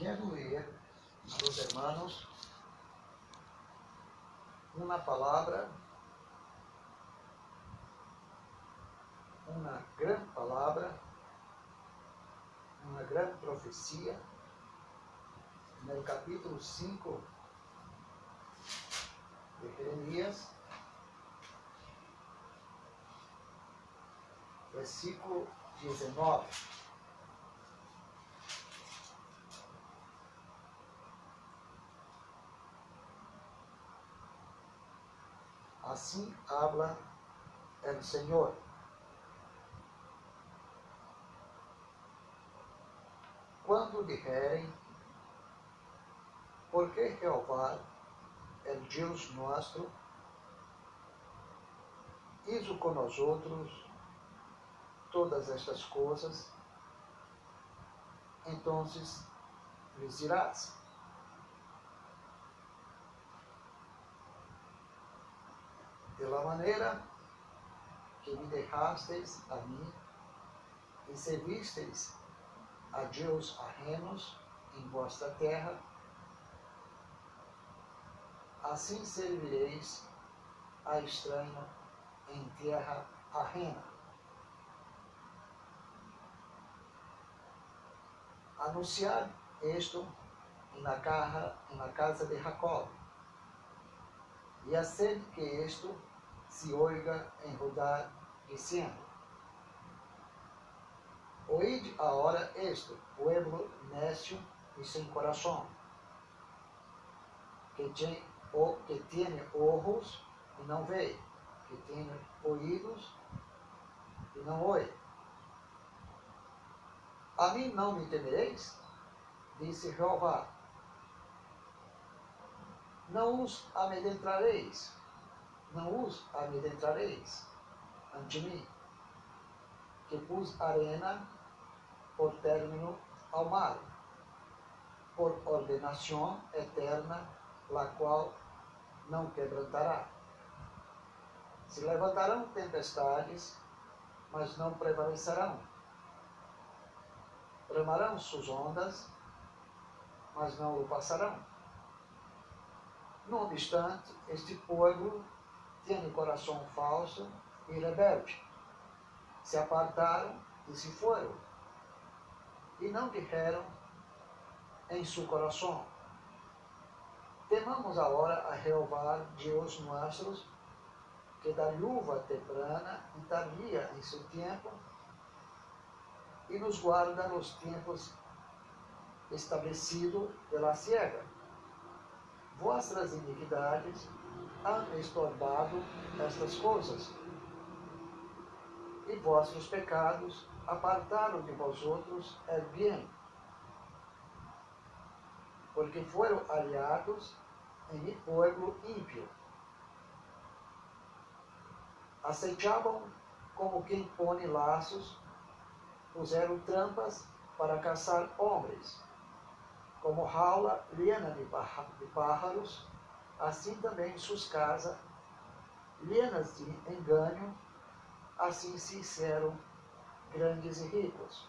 Quero ler los hermanos uma palavra, uma grande palavra, uma grande profecia, no capítulo 5 de Jeremias, versículo 19. Assim habla el Senhor. Quando disserem, porque Jeová, el Deus nosso, hizo com nós outros todas estas coisas, então lhes dirás, de la maneira que me deixasteis a mim e servisteis a Deus ajenos em vossa terra, assim servireis a estranho em terra ajena. Anunciar isto na, casa, na casa de Jacob, e hacer que isto se oiga em rodar, dizendo: Oíd agora esto, pueblo necio e sem coração, que tem, que tiene ojos e não vê, que tem ouvidos e não ouve. A mim não me temereis? Disse Jeová. Não os amedrentareis não os amedrentareis ante mim, que pus arena por término ao mar, por ordenação eterna, la qual não quebrantará. Se levantarão tempestades, mas não prevalecerão. Bramarão suas ondas, mas não o passarão. No obstante, este povo tendo coração falso e rebelde. Se apartaram e se foram, e não disseram em seu coração: Temamos agora a Jeová, Deus nosso, que dá luva temprana e tardia em seu tempo, e nos guarda nos tempos estabelecidos pela ciega. Vossas iniquidades han estorbado estas coisas. E vossos pecados apartaram de vós outros el bem, porque foram aliados em pueblo ímpio. Aceitavam como quem põe laços, puseram trampas para caçar homens, como jaula llena de pájaros, assim também suas casas, llenas de engano, assim se hicieron grandes e ricos.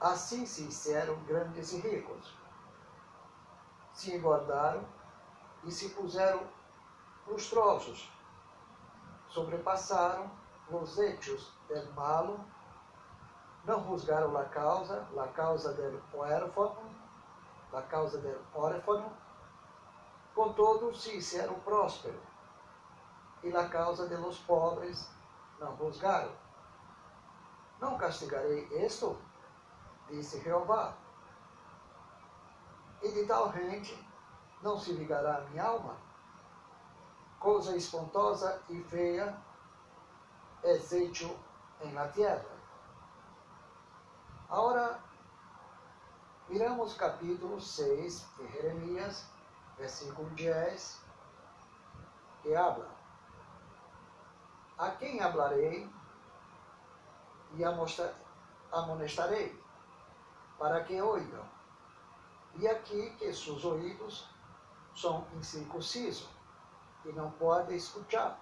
Assim se hicieron grandes e ricos. Se engordaram e se puseram lustrosos. Sobrepassaram os hechos del malo, não juzgaram a causa, a causa del huérfano, da causa del órfão, contudo se hicieron próspero, e la causa de los pobres não juzgaram. Não castigarei isto, disse Jeová. E de tal gente não se ligará a minha alma. Coisa espantosa e feia é hecho em la tierra. Agora Miramos capítulo 6 de Jeremias, versículo 10, que habla: A quem hablarei e amonestarei, para que oigam. E aqui que seus ouvidos são incircuncisos e não podem escutar.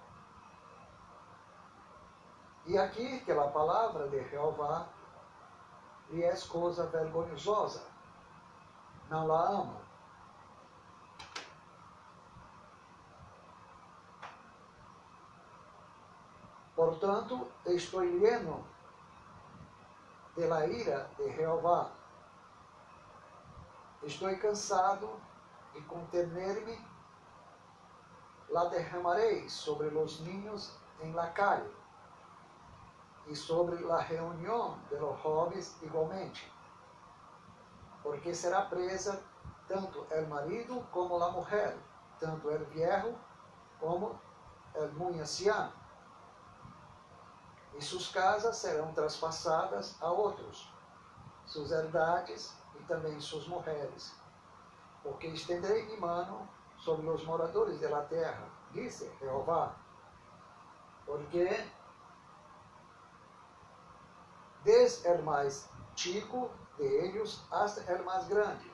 E aqui que a palavra de Jeová e é coisa vergonhosa. Não la amo. Portanto, estou lleno de la ira de Jeová. Estou cansado e contener-me la derramarei sobre os ninhos em la calle e sobre la reunião de los jóvenes igualmente, porque será presa tanto el marido como la mujer, tanto el viejo como el muy anciano. E suas casas serão traspassadas a outros, suas herdades e também suas mulheres, porque estenderei minha mão sobre os moradores da terra, disse Jeová, porque desde o mais chico de eles até o mais grande.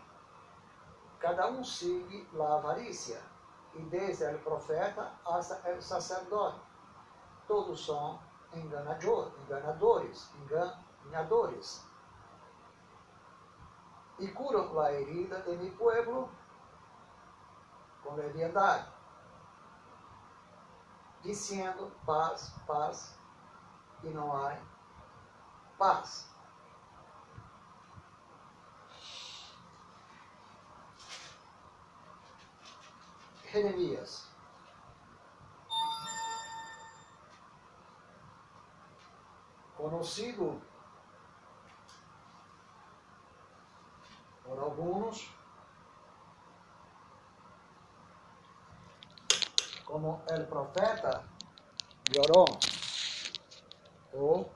Cada um sigue a avarícia, e desde o profeta até o sacerdote. Todos são enganadores, enganadores. E curam a herida de meu povo com leviandade, dizendo paz, paz, e não há paz. Jeremias. Conhecido por alguns como el profeta lloró o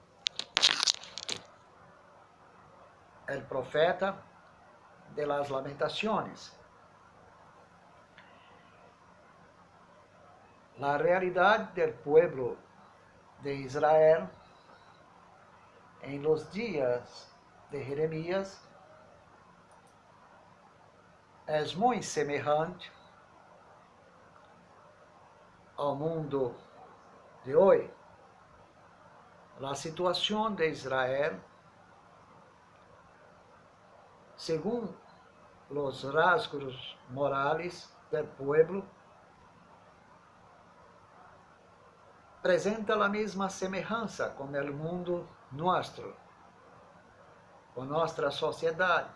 el profeta de las lamentaciones. La realidad del pueblo de Israel en los días de Jeremías es muy semejante ao mundo de hoje. A situação de Israel según los rasgos morales del pueblo, presenta a mesma semelhança com o mundo nosso, com nossa sociedade,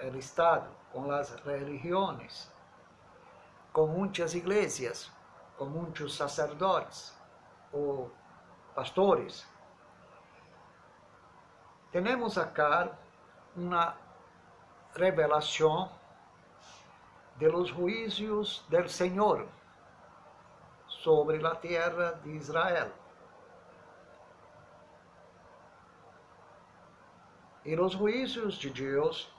o Estado, com as religiões, com muitas igrejas, com muitos sacerdotes ou pastores. Temos acá uma revelação de los juízos del Senhor sobre a terra de Israel. E os juízos de Deus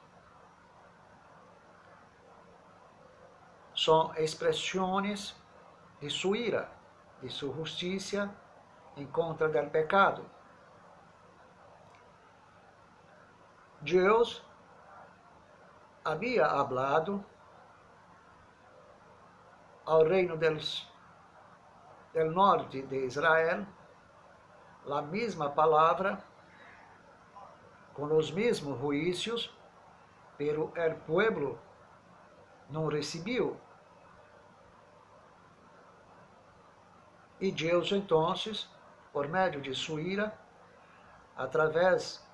são expressões de sua ira, de sua justiça em contra do pecado. Deus havia hablado ao reino del norte de Israel a mesma palavra com os mesmos juízos, pero el pueblo não recebeu. E Deus, então, por meio de sua ira, através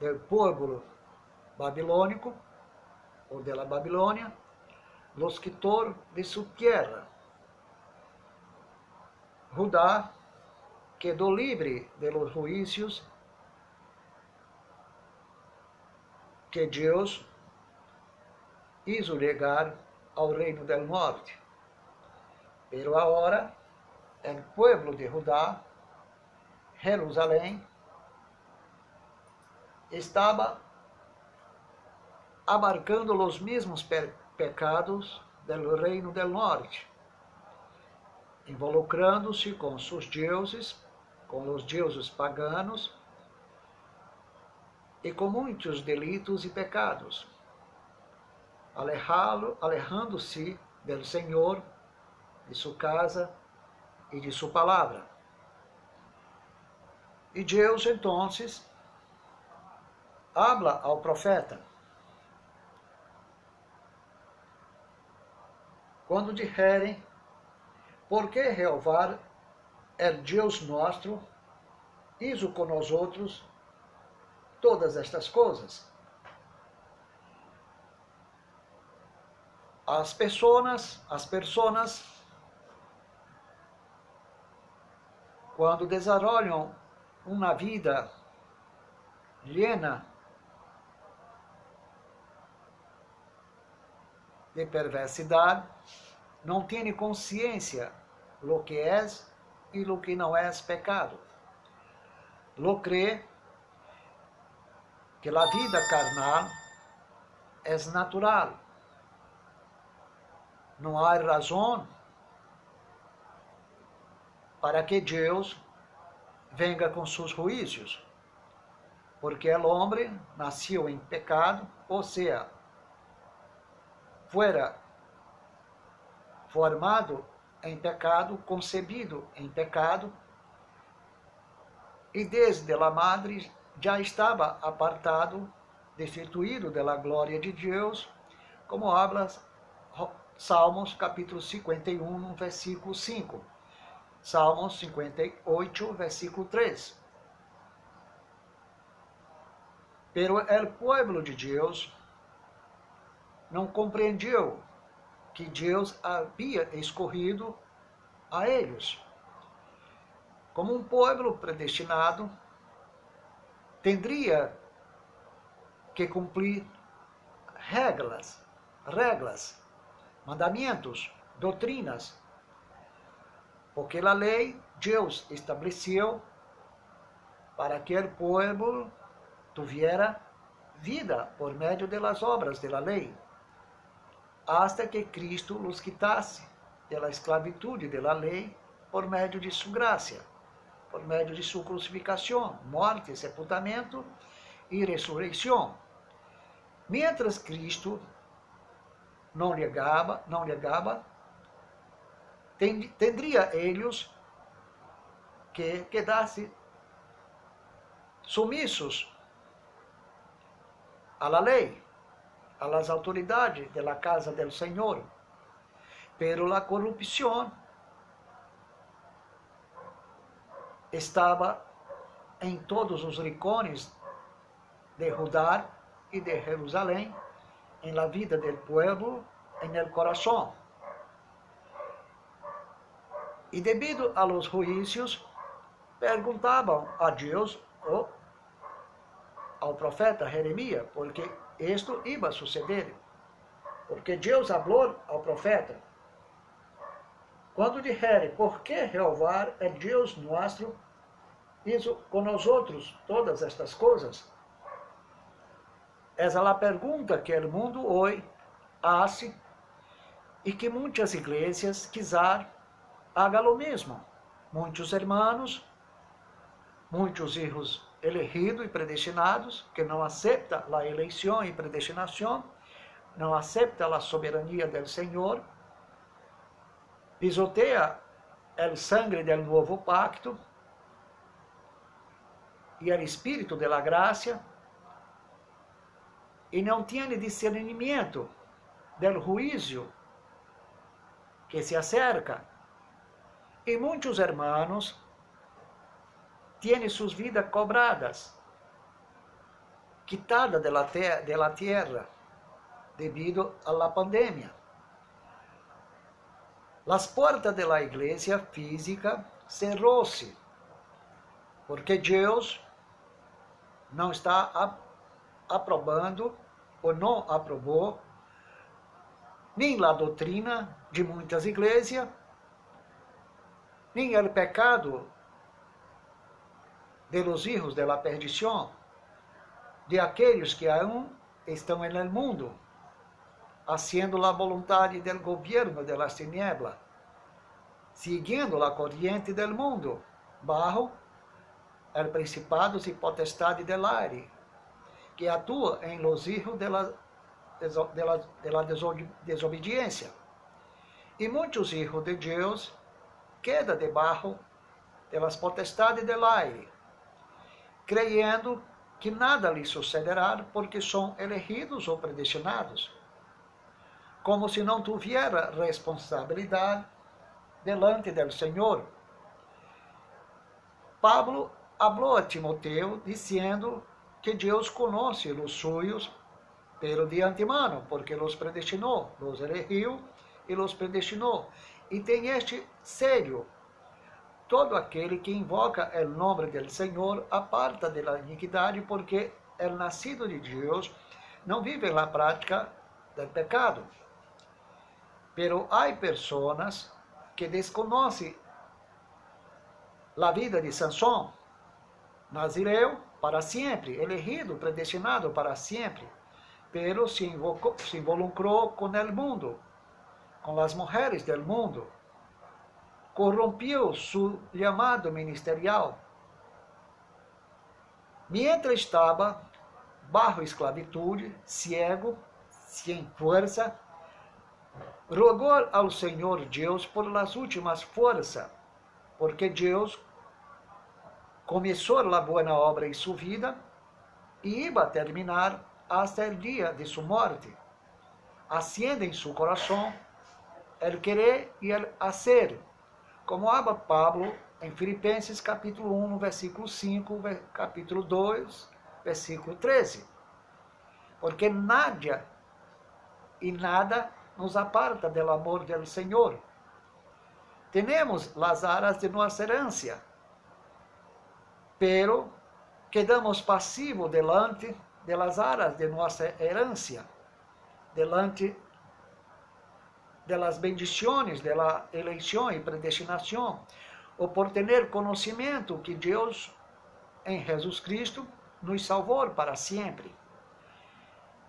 do povo babilônico, ou de la Babilônia, los quitor de su tierra. Judá quedou livre de los juízos que Deus hizo llegar ao reino del norte. Pero agora, el pueblo de Judá, Jerusalém, estava abarcando os mesmos pe pecados do reino del norte, involucrando-se com seus deuses, com os deuses paganos e com muitos delitos e pecados, alejando-se do Senhor, de sua casa e de sua palavra. E Deus, então, habla ao profeta. Quando disserem, por que Jeová é Deus nosso, isso com nós outros todas estas coisas. As pessoas, as pessoas, quando desarrollam uma vida llena de perversidade, não têm consciência lo que é e lo que não é pecado. Lo crê que a vida carnal é natural. Não há razão para que Deus venga com seus juízos, porque o homem nasceu em pecado, ou seja, fora formado em pecado, concebido em pecado, e desde a madre já estava apartado, destituído da glória de Deus, como habla Salmos capítulo 51, versículo 5. Salmos 58, versículo 3. Pero el pueblo de Deus não compreendeu que Deus havia escorrido a eles. Como um povo predestinado tendria que cumprir regras, regras, mandamentos, doutrinas, porque a lei Deus estabeleceu para que o povo tuviera vida por meio das obras da lei, hasta que Cristo los quitasse da esclavitude da lei por meio de sua graça por meio de sua crucificação, morte, sepultamento e ressurreição. Mientras Cristo não negava, não negava, tendria eles que quedasse sumissos à lei, às autoridades da casa do Senhor. Pero a corrupção estava em todos os rincones de Judá e de Jerusalém, em la vida del pueblo, en el corazón. E devido a los juízos, perguntavam a Deus ou ao profeta Jeremias, porque isto iba a suceder. Porque Deus falou ao profeta, quando disserem, por que Jeová é Deus nosso, isso com nós outros, todas estas coisas? Essa é a pergunta que o mundo hoje hace e que muitas igrejas quiser haga o mesmo. Muitos hermanos, muitos filhos elegidos e predestinados que não aceitam a eleição e predestinação, não aceitam a soberania do Senhor, pisoteia o sangue do novo pacto e o espírito da graça e não tem discernimento do juízo que se acerca. E muitos hermanos têm suas vidas cobradas, quitadas da terra devido à pandemia. As portas da igreja física cerrou-se, porque Deus não está aprobando ou não aprovou nem a doutrina de muitas igrejas, nem o pecado de los hijos de la perdição, de aqueles que aún estão no mundo haciendo a vontade do governo de las tinieblas, siguiendo a corriente del mundo, bajo el principados e potestade del aire, que atua em los hijos de la, de la, de la desobediência. E muitos hijos de Deus quedam debaixo de las potestades del aire, creyendo que nada lhes sucederá porque são elegidos ou predestinados, como se não tuviera responsabilidade delante do Senhor. Pablo falou a Timoteo dizendo que Deus conhece os suyos, pero de antemano, porque los predestinou, los elegiu e los predestinou. E tem este sello todo aquele que invoca o nome do Senhor aparta da iniquidade, porque o nascido de Deus não vive na prática do pecado. Pero há pessoas que desconhecem a vida de Sansão, nazireu para sempre, elegido, predestinado para sempre, pero se, invocou, se involucrou com o mundo, com as mulheres do mundo corrompió su llamado ministerial. Mientras estava bajo esclavitud, ciego, sem força, rogou ao Senhor Deus por las últimas forças, porque Deus começou a boa obra em sua vida e iba terminar hasta o dia de sua morte. Asciende em seu coração el querer e el hacer como habla Pablo em Filipenses capítulo 1, versículo 5, capítulo 2, versículo 13. Porque nada e nada nos aparta do amor do Senhor. Temos as aras de nossa herança, pero quedamos passivos delante de las aras de nossa herança, delante de las bendiciones de la eleição e predestinação, ou por ter conhecimento que Deus em Jesus Cristo nos salvou para sempre.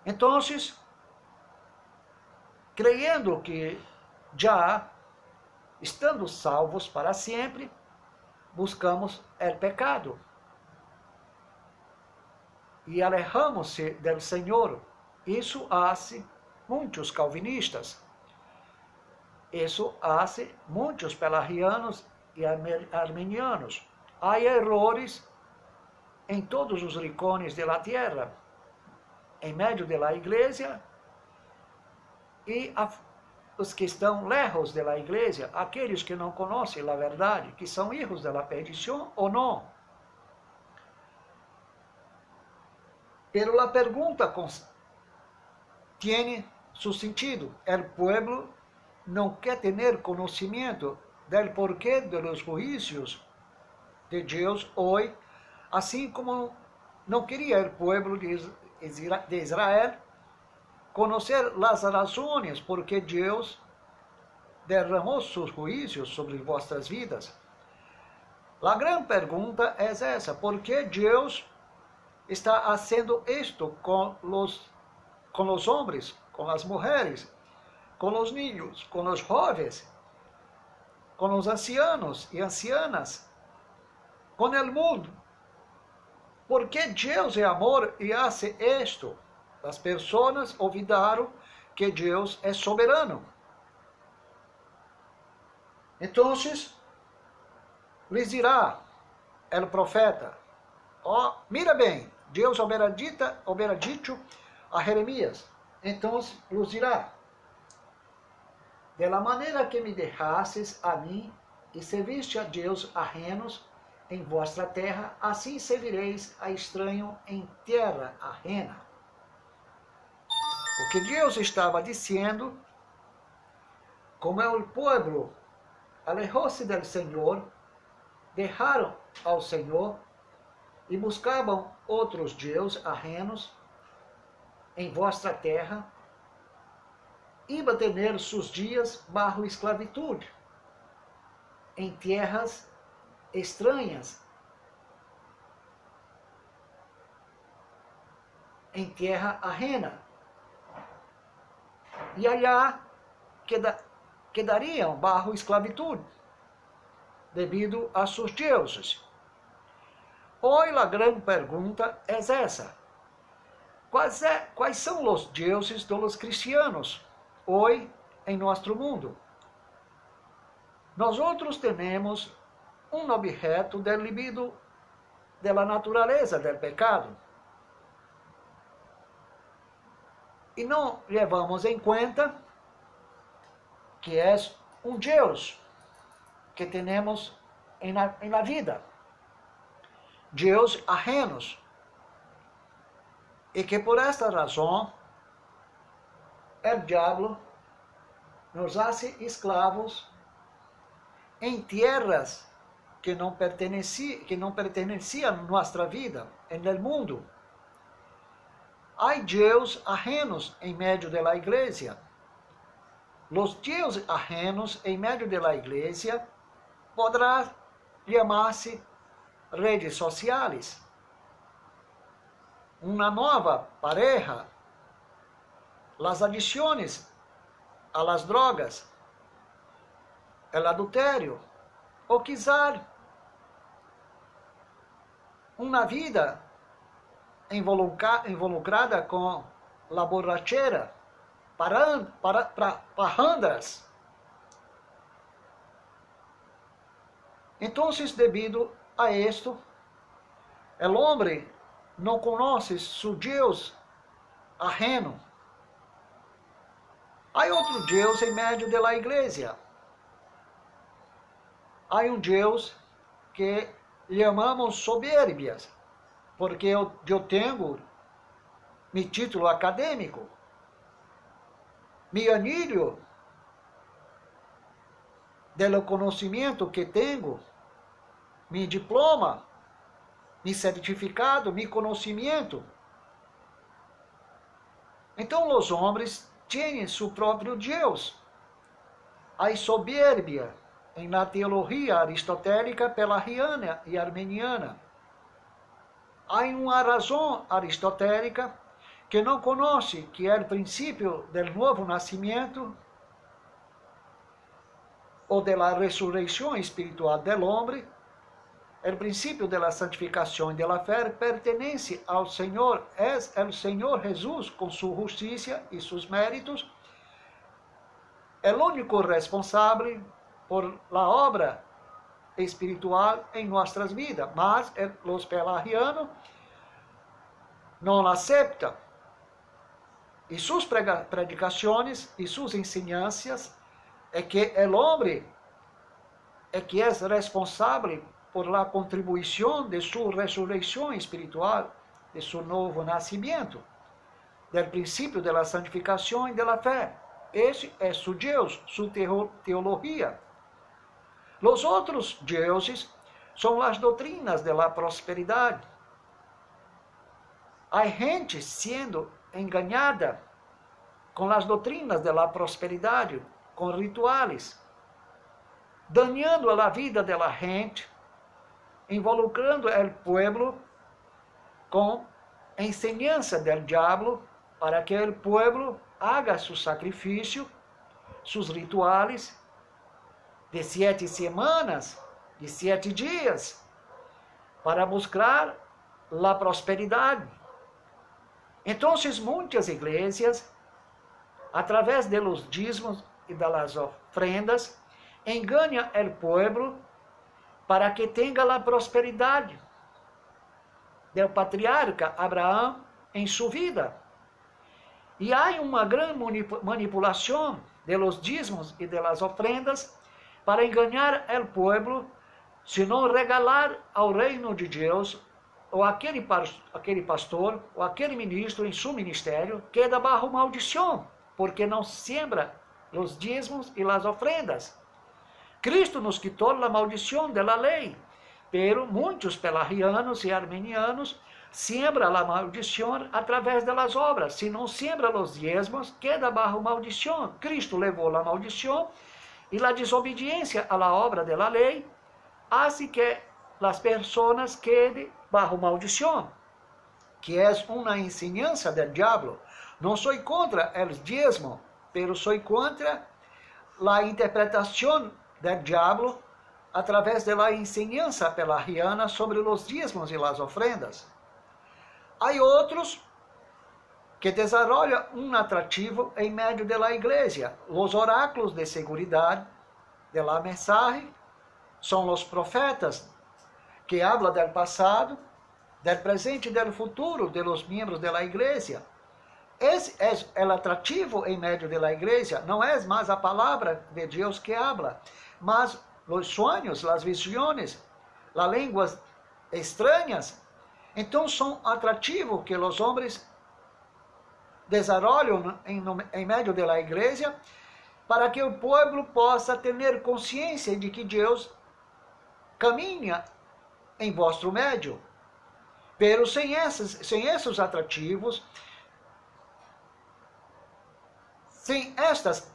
Então, creyendo que já estando salvos para sempre, buscamos o pecado e alejamos-se do Senhor. Isso hace muitos calvinistas. Isso hace muitos pelagianos e armenianos. Há errores em todos os rincones da terra, em meio da igreja e os que estão lejos da igreja, aqueles que não conhecem a verdade, que são filhos da perdição ou não. Pero a pergunta tem seu sentido. O pueblo não quer ter conhecimento do porquê dos juízos de Deus hoje, assim como não queria o povo de Israel conhecer as razões por que Deus derramou seus juízos sobre vossas vidas. A grande pergunta é essa: por que Deus está fazendo isto com os, com os homens, com as mulheres? Com os niños, com os jovens, com os ancianos e ancianas, com o mundo. Porque Deus é amor e hace isto. As pessoas olvidaram que Deus é soberano. Então, lhes dirá o profeta, ó, oh, mira bem, Deus houvera dito a Jeremias, então lhes dirá, de la manera que me deixastes a mim e serviste a Deus ajenos em vossa terra, assim servireis a estranho em terra ajena. O que Deus estava dizendo, como o povo alejou-se do Senhor, deixaram ao Senhor e buscavam outros deuses ajenos em vossa terra, iba tener sus dias bajo esclavitud, em terras estranhas, em terra ajena. E allá queda, quedariam bajo esclavitud, devido a seus deuses. Hoje a grande pergunta é essa. Quais, é, quais são os deuses dos cristianos? hoje em nosso mundo. Nós outros temos um objeto del libido da natureza del pecado. E não levamos em conta que é um Deus que temos em na, em na vida. Deus ajenos. E que por esta razão o diabo nos hace escravos em terras que não perteneciam, que nossa vida, no mundo. Há Deus ajenos em meio da igreja. Los Deus ajenos em meio da igreja poderá chamar-se redes sociais. Uma nova pareja, as adições a las drogas, el adultério, ou quizá uma vida involucrada com la borrachera, parrandas. Então, devido a esto, el hombre não conhece su Deus ajeno. Há outro Deus em meio da igreja. Há um Deus que chamamos soberbias, porque eu, eu tenho meu título acadêmico, meu anilho do conhecimento que tenho, meu diploma, meu certificado, meu conhecimento. Então, os homens têm seu próprio Deus. A soberbia na teologia aristotélica pelariana e armeniana. Há uma razão aristotélica que não conhece que é o princípio do novo nascimento ou da ressurreição espiritual do homem o princípio da santificação e da fé pertence ao Senhor, é o Senhor Jesus com sua justiça e seus méritos, é o único responsável por la obra espiritual em nossas vidas, mas os pelarianos não aceitam e suas predicações e suas ensinanças é que o homem é que é responsável por la contribuição de sua ressurreição espiritual, de seu novo nascimento, do princípio da santificação e da fé. Esse é seu Deus, sua teologia. Os outros deuses são as doutrinas da prosperidade. Há gente sendo enganada com as doutrinas da prosperidade, com rituais, dañando a vida da gente, involucrando o pueblo com enseñanza del diablo para que o pueblo haga su sacrifício, sus rituales de sete semanas, de sete dias, para buscar a prosperidade. Então, muitas igrejas, através de los dízimos e das ofrendas, enganam o pueblo para que tenha a prosperidade do patriarca Abraão em sua vida. E há uma grande manipulação de los dízimos e de las ofrendas para enganar o povo, se não regalar ao reino de Deus ou aquele, aquele pastor ou aquele ministro em seu ministério queda bajo maldição, porque não sembra os dízimos e as ofrendas. Cristo nos quitou a maldição da lei, pero muitos pelarianos e armenianos siembra a maldição através das obras. Se não siembra os diezmos, queda bajo maldição. Cristo levou a maldição e a desobediência à obra da lei, assim que as pessoas quedem bajo maldição, que é uma ensinança do diabo. Não sou contra os diezmos, pero sou contra a interpretação del diablo a través de la enseñanza pelariana sobre los diezmos y las ofrendas. Hay otros que desarrollam um atrativo em meio de la igreja. Os oráculos de seguridade de la mensagem são os profetas que hablam del passado, del presente e del futuro de los miembros de la igreja. esse é o atrativo em meio da igreja. Não é mais a palavra de Deus que habla, mas os sonhos, as visões, as línguas estranhas. Então são atrativos que os homens desarrollam em, em meio da igreja para que o povo possa ter consciência de que Deus caminha em vosso médio. Pero sem esses, sem esses atrativos, sem estas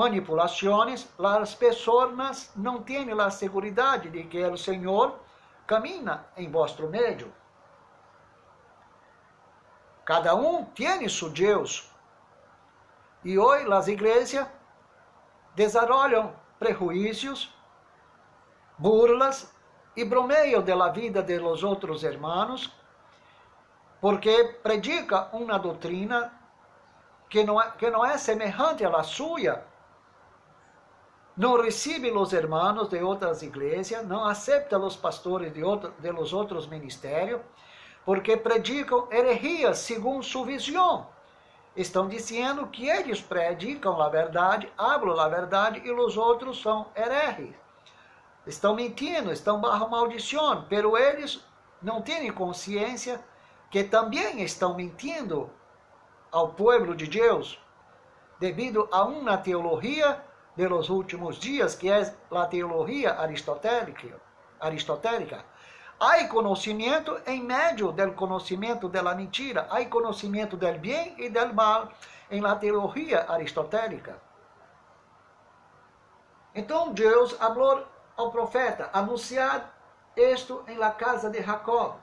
manipulações, as pessoas não têm a segurança de que o Senhor camina em vosso meio. Cada um tem seu Deus. E hoje as igrejas desarrollam prejuízos, burlas e bromeiam da vida de los outros hermanos, porque predica uma doutrina que não é, que não é semelhante à sua. Não recebe os hermanos de outras igrejas, não aceita os pastores de, outro, de los outros ministérios, porque predicam heresias segundo sua visão. Estão dizendo que eles predicam a verdade, hablam a verdade e os outros são hereges. Estão mentindo, estão barro maldição, pero eles não têm consciência que também estão mentindo ao povo de Deus, devido a uma teologia de los últimos dias, que é a teologia aristotélica. aristotélica. Há conhecimento em meio do conhecimento da mentira, há conhecimento do bem e do mal em la teologia aristotélica. Então Deus falou ao profeta, anunciar isto em la casa de Jacob,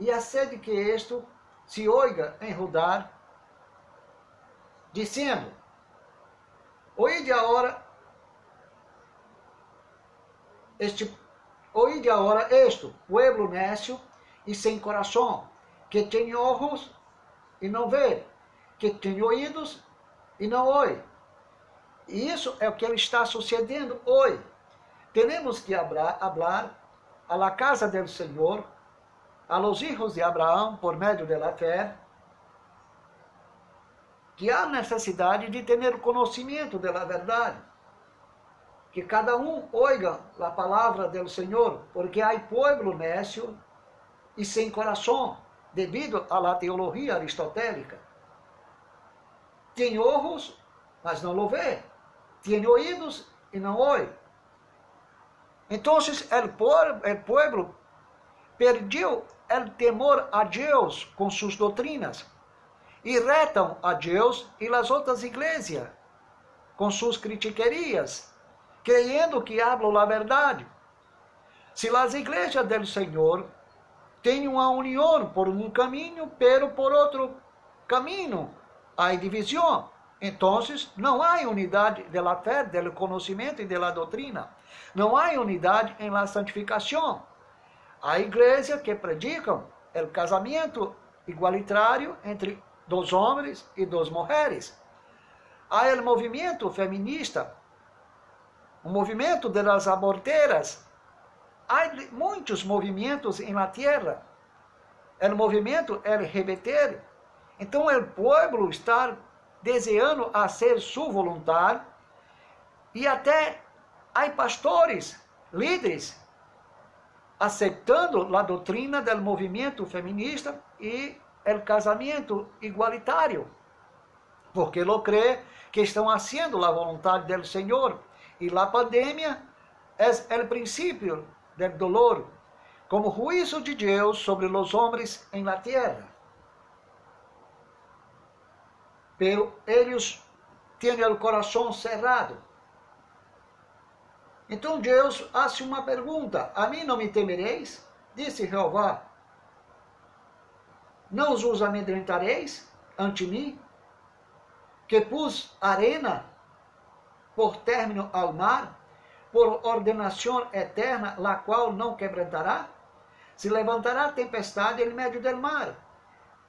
e a sede que isto se oiga em rodar, dizendo, oide agora este agora isto, pueblo nécio e sem coração, que tem olhos e não vê, que tem ouvidos e não ouve. E isso é o que está sucedendo hoje. Temos que hablar, hablar a la casa del Senhor, a los hijos de Abraão, por meio de la fé, que há necessidade de ter conhecimento da verdade. Que cada um oiga a palavra do Senhor, porque há povo nécio e sem coração, devido à teologia aristotélica. Tem olhos, mas não o vê. Tem ouvidos e não ouve. Então, o povo perdeu o temor a Deus com suas doutrinas e retam a Deus e as outras igrejas com suas critiquerias, creyendo que hablam a verdade. Se as igrejas do Senhor têm uma união por um caminho, pero por outro caminho há divisão. Então, não há unidade da fé, do conhecimento e da doutrina. Não há unidade em la santificação. Há igrejas que predicam o casamento igualitário entre dos homens e das mulheres. Há o movimento feminista, o movimento das aborteiras. Há muitos movimentos em la terra. O movimento LGBT. Então, o povo está desejando a ser su voluntário e até há pastores, líderes, aceitando a doutrina do movimento feminista e o casamento igualitário, porque lo crê que estão fazendo a vontade do Senhor e a pandemia é o princípio do dolor, como juízo de Deus sobre os homens em la terra. Pero eles têm o coração cerrado então Deus faz uma pergunta: A mim não me temereis? Disse Jeová: Não os amedrentareis ante mim? Que pus arena por término ao mar, por ordenação eterna, la qual não quebrantará? Se levantará tempestade em meio do mar,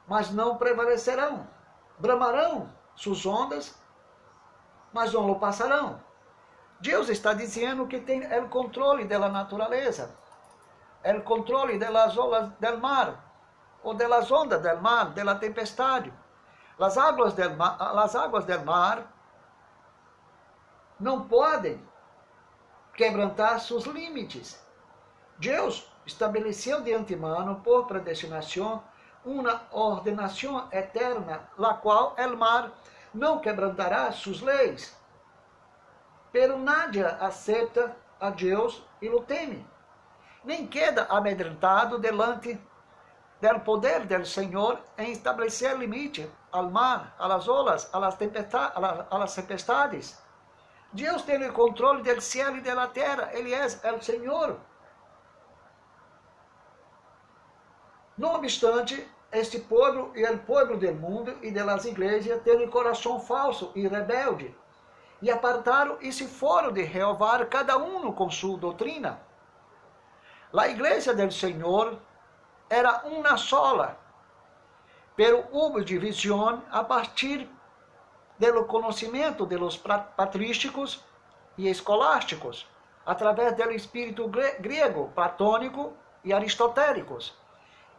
mas não prevalecerão. Bramarão suas ondas, mas não lo passarão Deus está dizendo que tem o controle da natureza, o controle das olas do mar, ou das ondas do mar, da tempestade. Las águas del las águas del mar não podem quebrantar seus limites. Deus estabeleceu de antemano, por predestinação, uma ordenação eterna, la qual el mar não quebrantará suas leis. Pero nadie aceita a Deus e o teme, nem queda amedrentado delante del poder del Senhor em estabelecer limite ao mar, às olas, às tempestades. Deus tem o controle do céu e da terra, Ele é o Senhor. No obstante, este povo e o povo do mundo e das igrejas têm o coração falso e rebelde, e apartaram e se foram de Jeová, cada um com sua doutrina. A igreja do Senhor era uma sola, pero hubo división a partir do conhecimento de los patrísticos e escolásticos, através do espírito grego, platônico e aristotélicos.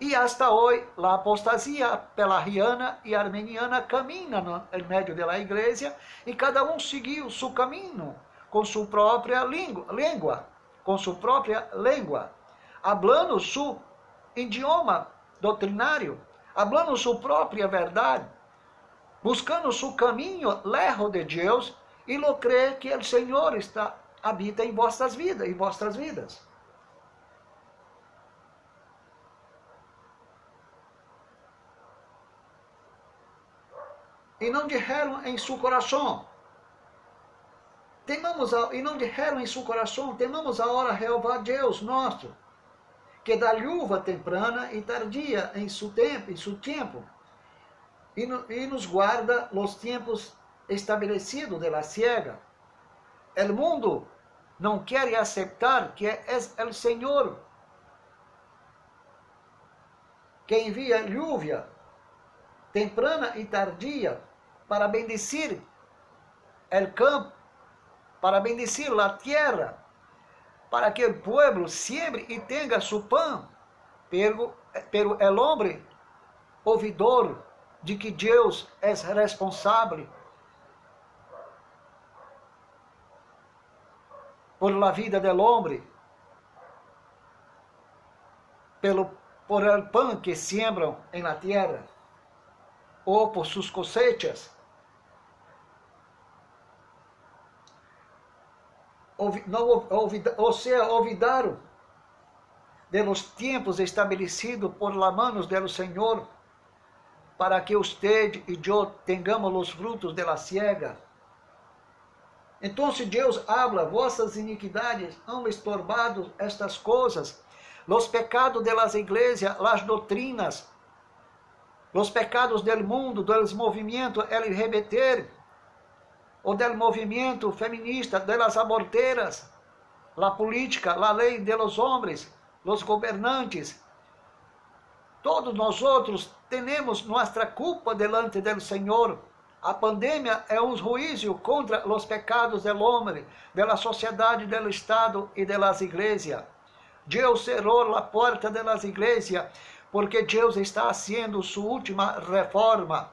E hasta hoje, a apostasia pelariana e armeniana caminha no meio da igreja e cada um seguiu seu caminho com sua própria língua, com sua própria língua, hablando seu idioma doutrinário, hablando sua própria verdade, buscando seu caminho lejos de Deus e lo crê que o Senhor está habita em vossas vidas, em vossas vidas. e não disseram em seu coração. Temamos a, e não disseram em seu coração, temamos a hora Jeová Deus nosso, que dá luva temprana e tardia em seu tempo, em seu tempo, e, no, nos guarda os tempos estabelecidos de la ciega. O mundo não quer aceitar que é o Senhor que envia lluvia temprana e tardia para bendecir o campo, para bendecir a terra, para que o pueblo siembre e tenha su pão, pero, pero el hombre ouvidor de que Deus é responsável por la vida del hombre, pelo por el pão que siembram em la tierra ou por suas cosechas. Não, ou seja, olvidaram de los tempos estabelecidos por la manos del Senhor, para que usted e eu tengamos os frutos de la. Então, se Deus habla, vossas iniquidades han estorbado estas coisas, los pecados de las iglesias, las doutrinas, os pecados do mundo, dos movimentos LGBT, ou do movimento feminista, das aborteiras, a política, a lei de los homens, os governantes. Todos nós outros temos nossa culpa delante do Senhor. A pandemia é um juízo contra os pecados do homem, da sociedade, do Estado e das igrejas. Deus cerrou a porta das igrejas porque Deus está haciendo sua última reforma.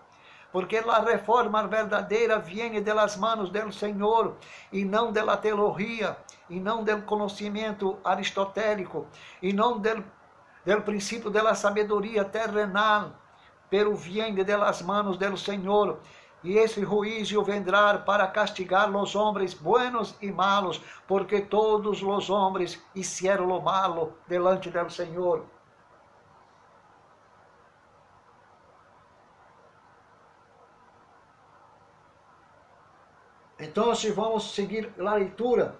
Porque a reforma verdadeira vem das manos do Senhor e não da teologia, e não do conhecimento aristotélico, e não do, do princípio da sabedoria terrenal, pero vem das manos do Senhor. E esse juízo vendrá para castigar os homens buenos e malos, porque todos os homens hicieron lo malo delante do Senhor. Então, se vamos seguir a leitura.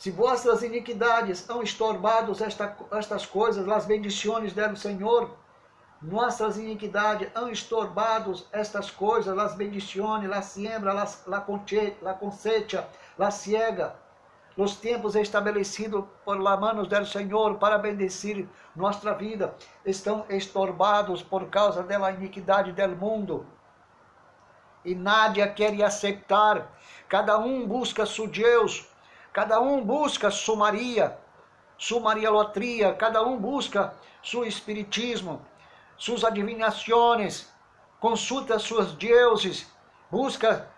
Se vossas iniquidades são estorbados esta, estas coisas, as bendições do Senhor, nossas iniquidades são estorbados estas coisas, as bendições, la siembra, la, la, la cosecha, la ciega, os tempos estabelecidos por la manos do Senhor para bendecir nossa vida, estão estorbados por causa da iniquidade do mundo. E Nádia quer aceitar. Cada um busca seu Deus, cada um busca sua Maria, sua Maria Lotria, cada um busca seu espiritismo, suas adivinações, consulta seus deuses, busca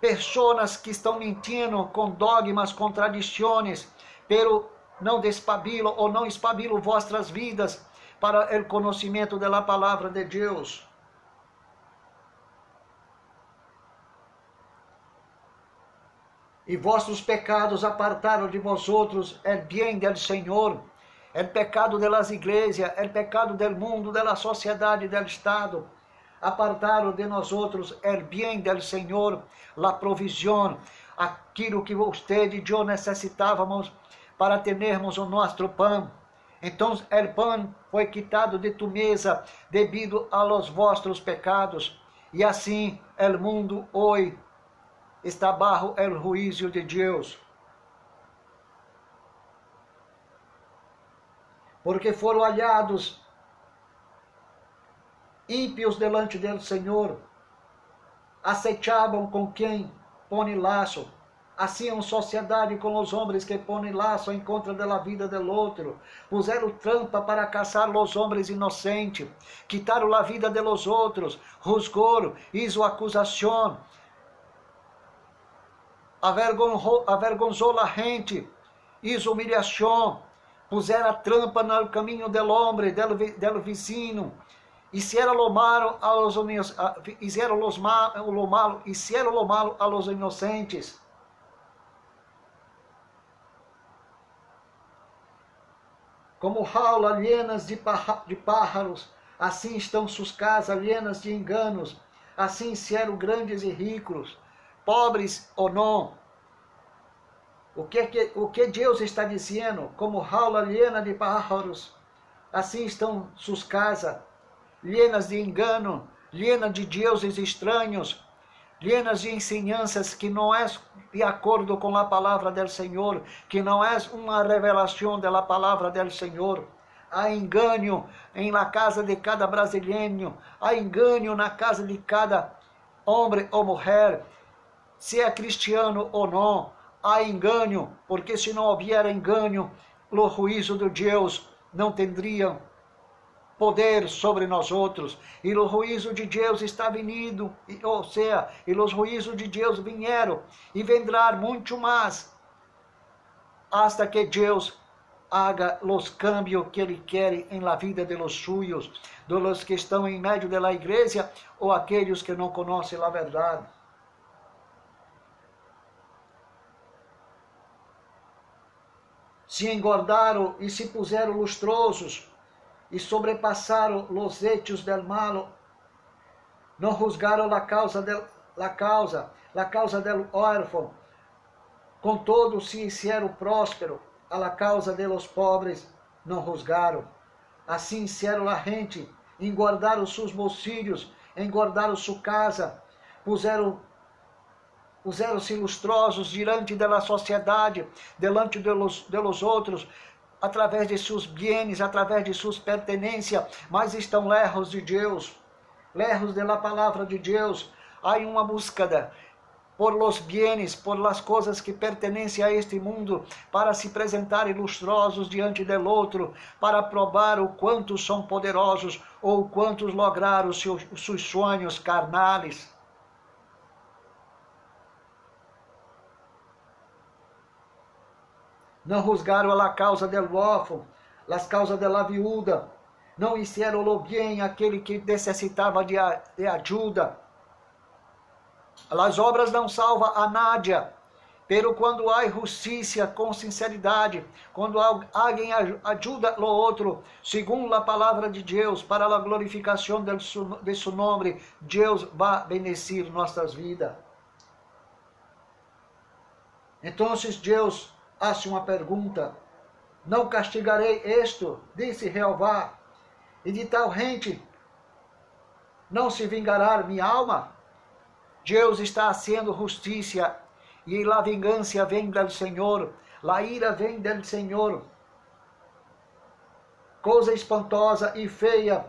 pessoas que estão mentindo com dogmas, contradições, pero não despabilo ou não espabilo vossas vidas para o conhecimento da palavra de Deus. E vossos pecados apartaram de vós outros o bem do Senhor, o pecado das igrejas, o pecado do mundo, da sociedade, do Estado. Apartaram de nós outros o bem do Senhor, a provisão, aquilo que você e eu necessitávamos para termos o nosso pão. Então o pão foi quitado de tu mesa devido a vossos pecados. E assim o mundo hoje está bajo el juízo de Deus. Porque foram hallados ímpios delante do Senhor, aceitavam com quem põe laço, Haciam sociedade com os homens que põem laço em contra da vida do outro. Puseram trampa para caçar os homens inocentes. Quitaram a vida de los outros. Rusgor, hizo acusação. Avergonzou, a gente. Hizo humilhação. Puseram trampa no caminho do homem, del, del vizinho. Hicieron lo malo a los, hicieron los mal, lo malo, hicieron malo a los inocentes. Como raula alienas de, de pájaros, assim estão suas casas alienas de enganos, assim se eram grandes e ricos, pobres ou não. O que, que, o que Deus está dizendo? Como raula aliena de pájaros, assim estão suas casas, llenas de engano, llenas de deuses estranhos, llenas de ensinanças que não é de acordo com a palavra do Senhor, que não é uma revelação da palavra do Senhor. Há engano em la casa de cada brasileiro, há engano na casa de cada homem ou mulher, se é cristiano ou não. Há engano, porque se não houver engano, o juízo de Deus não teria poder sobre nós outros. E o juízo de Deus está vindo, ou seja, e os juízos de Deus vieram e vendrá muito mais, hasta que Deus haga os cambios que Ele quer em la vida de los suyos, de los que estão em meio de la igreja ou aqueles que não conhecem a verdade. Se engordaram e se puseram lustrosos, e sobrepassaram os hechos del malo, não juzgaram la causa del, la causa, la causa del órfão, contudo se hicieron próspero, a la causa de los pobres não juzgaram. Assim hicieron la gente, engordaram seus bolsillos, engordaram sua casa, puseram puseram-se lustrosos diante da sociedade, delante de los, de los outros, através de seus bienes, através de suas pertenências, mas estão lejos de Deus, lejos da palavra de Deus. Há uma búsqueda por los bienes, por las coisas que pertencem a este mundo, para se apresentar ilustrosos diante do outro, para provar o quanto são poderosos ou quantos lograram seus, seus sonhos carnais. Não juzgaram a causa del órfão, las causas de la viuda, não hicieron lo bien aquele que necessitava de, de ajuda. As obras não salvam a Nádia, pero quando há justiça com sinceridade, quando alguém ajuda o outro, segundo a palavra de Deus, para a glorificação de seu nome, Deus vai bendecir nossas vidas. Então, Deus hace uma pergunta: Não castigarei isto, disse Jeová, e de tal gente não se vingará minha alma? Deus está haciendo justiça e a vingança vem do Senhor, a ira vem do Senhor. Coisa espantosa e feia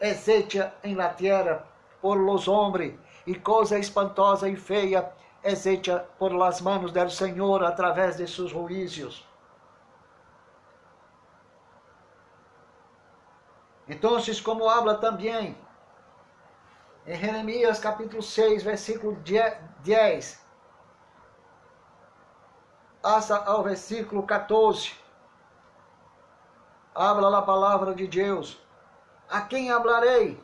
hecha em la tierra por los hombres, e coisa espantosa e feia hecha por las manos del Señor a través de sus juicios. Então, como habla também em Jeremias capítulo 6, versículo 10, hasta ao versículo 14, habla a palavra de Deus. A quem hablarei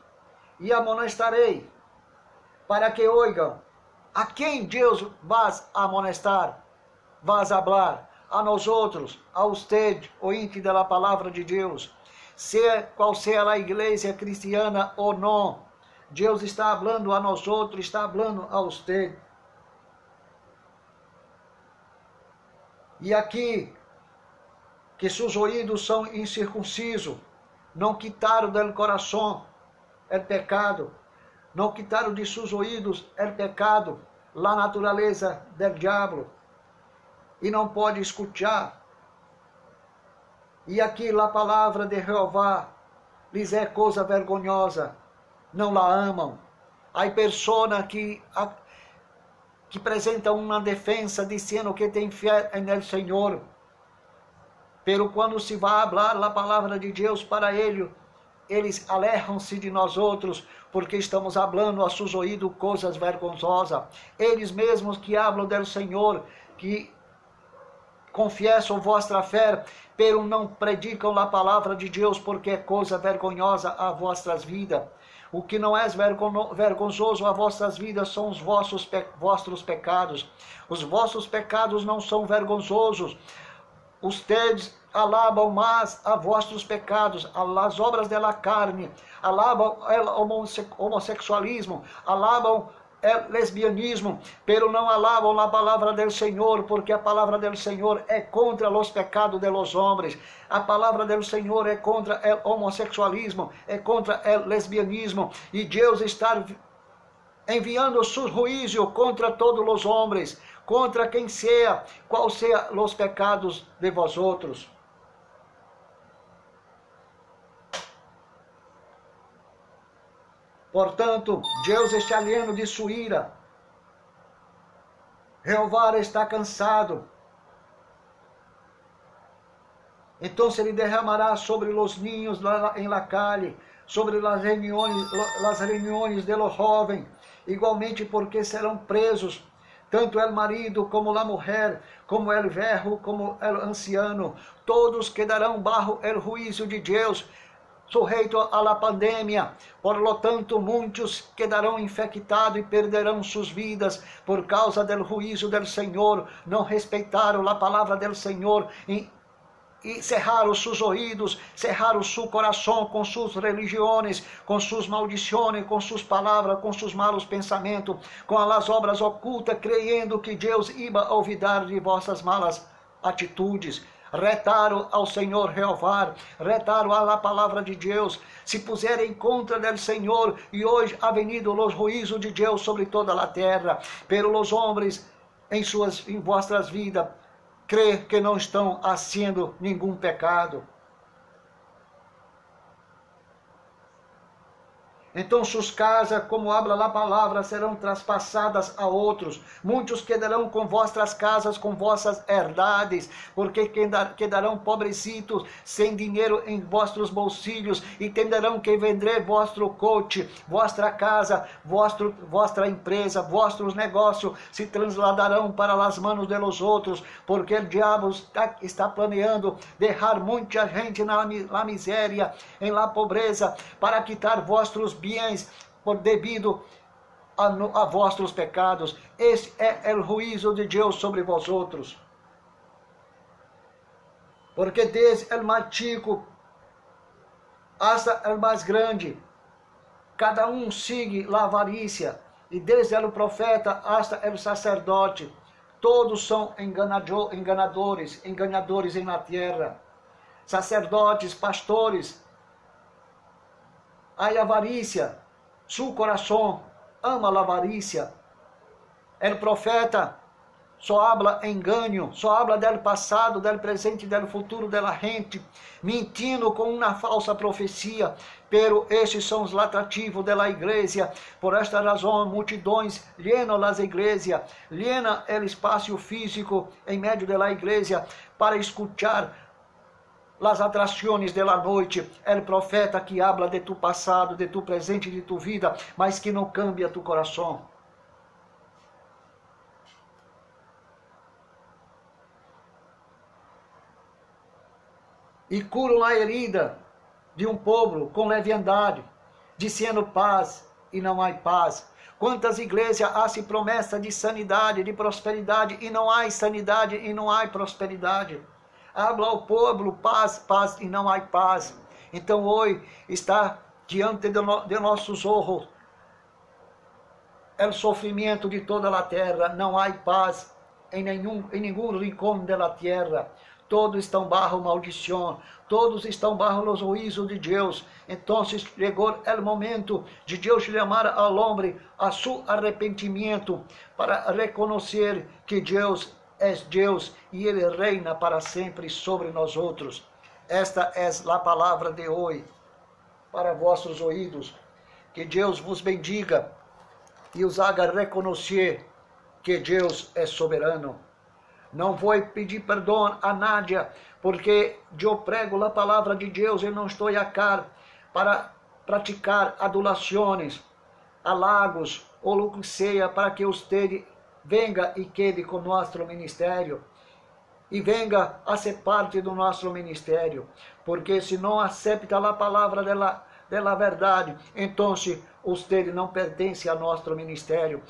e amonestarei, para que oigam. A quem Deus vas amonestar, vas hablar? A nós outros, a usted, ointe da palavra de Deus. Se, qual seja a igreja cristiana ou não, Deus está falando a nós outros, está falando a usted. E aqui, que seus ouvidos são incircuncisos, não quitaram do coração o pecado, não quitaram de seus ouvidos o pecado, a natureza do diabo, e não pode escutar. E aqui a palavra de Jeová lhes é coisa vergonhosa, não la amam. Há pessoas que que apresenta uma defesa dizendo que tem fé no Senhor. Pero quando se vai falar a palavra de Deus para ele, eles alejam-se de nós outros, porque estamos falando a seus ouvidos coisas vergonhosas. Eles mesmos que falam do Senhor, que confessam vossa fé, pero não predicam a palavra de Deus, porque é coisa vergonhosa a vossas vidas. O que não é vergonzoso a vossas vidas são os vossos, pe vossos pecados. Os vossos pecados não são vergonzosos. Ustedes alabam mais a vossos pecados, as obras da carne, alabam o homossexualismo, alabam é lesbianismo, pero não alabam a palavra do Senhor, porque a palavra do Senhor é contra os pecados de los homens. A palavra do Senhor é contra o homossexualismo, é contra o lesbianismo, e Deus está enviando seu juízo contra todos os homens, contra quem seja, qual seja os pecados de vós outros. Portanto, Deus está alheio de sua ira. Jeová está cansado. Então ele derramará sobre os ninhos em la calle, sobre as reuniões, las reuniões de los jovens, igualmente porque serão presos tanto el marido como a mulher, como el verro, como el anciano, todos quedarão bajo el juízo de Deus, sujeito à la pandemia. Por lo tanto, muitos quedarão infectados e perderão suas vidas por causa do juízo do Senhor. Não respeitaram a palavra do Senhor e, e cerraram seus ouvidos, cerraram seu coração com suas religiões, com suas maldições, com suas palavras, com seus malos pensamentos, com as obras ocultas, creyendo que Deus iba olvidar de vossas malas atitudes retaram ao Senhor Jeová, retaram a palavra de Deus, se puserem contra do Senhor, e hoje ha venido os juízos de Deus sobre toda a terra, pelos homens em suas em vossas vidas, crê que não estão haciendo nenhum pecado. Então suas casas, como habla a palavra, serão traspassadas a outros. Muitos quedarão com vossas casas, com vossas herdades, porque quedarão pobrecitos, sem dinheiro em vossos bolsilhos, e tenderão que vender vosso coche, vossa casa, vosso, vossa empresa, vossos negócios se trasladarão para as mãos de los outros, porque o diabo está, está planeando deixar muita gente na, na miséria, em la pobreza, para quitar vossos bens por devido a, a vossos pecados. Esse é o juízo de Deus sobre vós outros. Porque desde o mais chico hasta o mais grande, cada um sigue a avarícia, e desde o profeta hasta o sacerdote, todos são enganadores, enganadores em na terra. Sacerdotes, pastores, a avarícia, seu coração ama a avarícia. O profeta só habla engano, só habla del passado, del presente, del futuro da gente, mentindo com uma falsa profecia. Pero estes são os latrativos da igreja. Por esta razão, multidões llenam as igrejas, llena o espaço físico em meio da igreja para escutar las atrações de la noite, el profeta que habla de tu passado, de tu presente, de tu vida, mas que não cambia tu coração. E curam a herida de um povo com leviandade, dizendo paz e não há paz. Quantas igrejas há-se promessa de sanidade, de prosperidade, e não há sanidade e não há prosperidade. Habla ao povo paz, paz e não há paz. Então hoje está diante de, no, de nossos olhos o sofrimento de toda a terra, não há paz em nenhum, em nenhum rincão da terra. Todos estão bajo maldição, todos estão bajo os juízos de Deus. Então chegou o momento de Deus chamar ao homem a seu arrependimento para reconhecer que Deus és Deus e Ele reina para sempre sobre nós outros. Esta é a palavra de hoje para vossos ouvidos. Que Deus vos bendiga e os haga reconhecer que Deus é soberano. Não vou pedir perdão a Nádia, porque eu prego a palavra de Deus e não estou cá para praticar adulações, halagos ou o que seja para que você venga e quede com nosso ministério e venga a ser parte do nosso ministério, porque se não aceita a palavra dela, dela verdade, então você não pertence ao nosso ministério,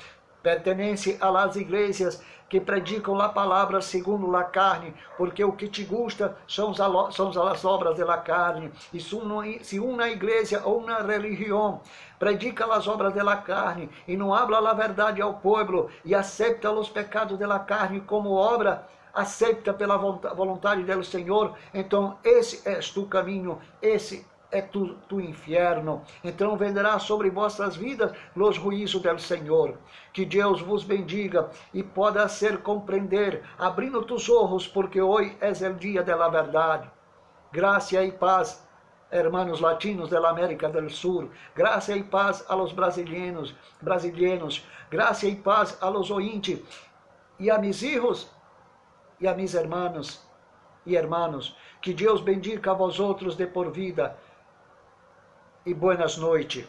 pertence às igrejas que predicam a palavra segundo a carne, porque o que te gusta são, as obras da carne. E se uma igreja ou uma religião predica as obras da carne e não habla a verdade ao povo e aceita os pecados da carne como obra, aceita pela vontade do Senhor, então esse é tu caminho, esse é tu, tu inferno. Então venderá sobre vossas vidas os juízos do Senhor. Que Deus vos bendiga e possa ser compreender, abrindo tus olhos, porque hoje é o dia da verdade. Graça e paz hermanos latinos da América do Sul, graça e paz a los brasileiros, brasileiros, graça e paz a los ointes e a mis hijos e a mis hermanos e hermanos. Que Deus bendiga a vós outros de por vida e buenas noites.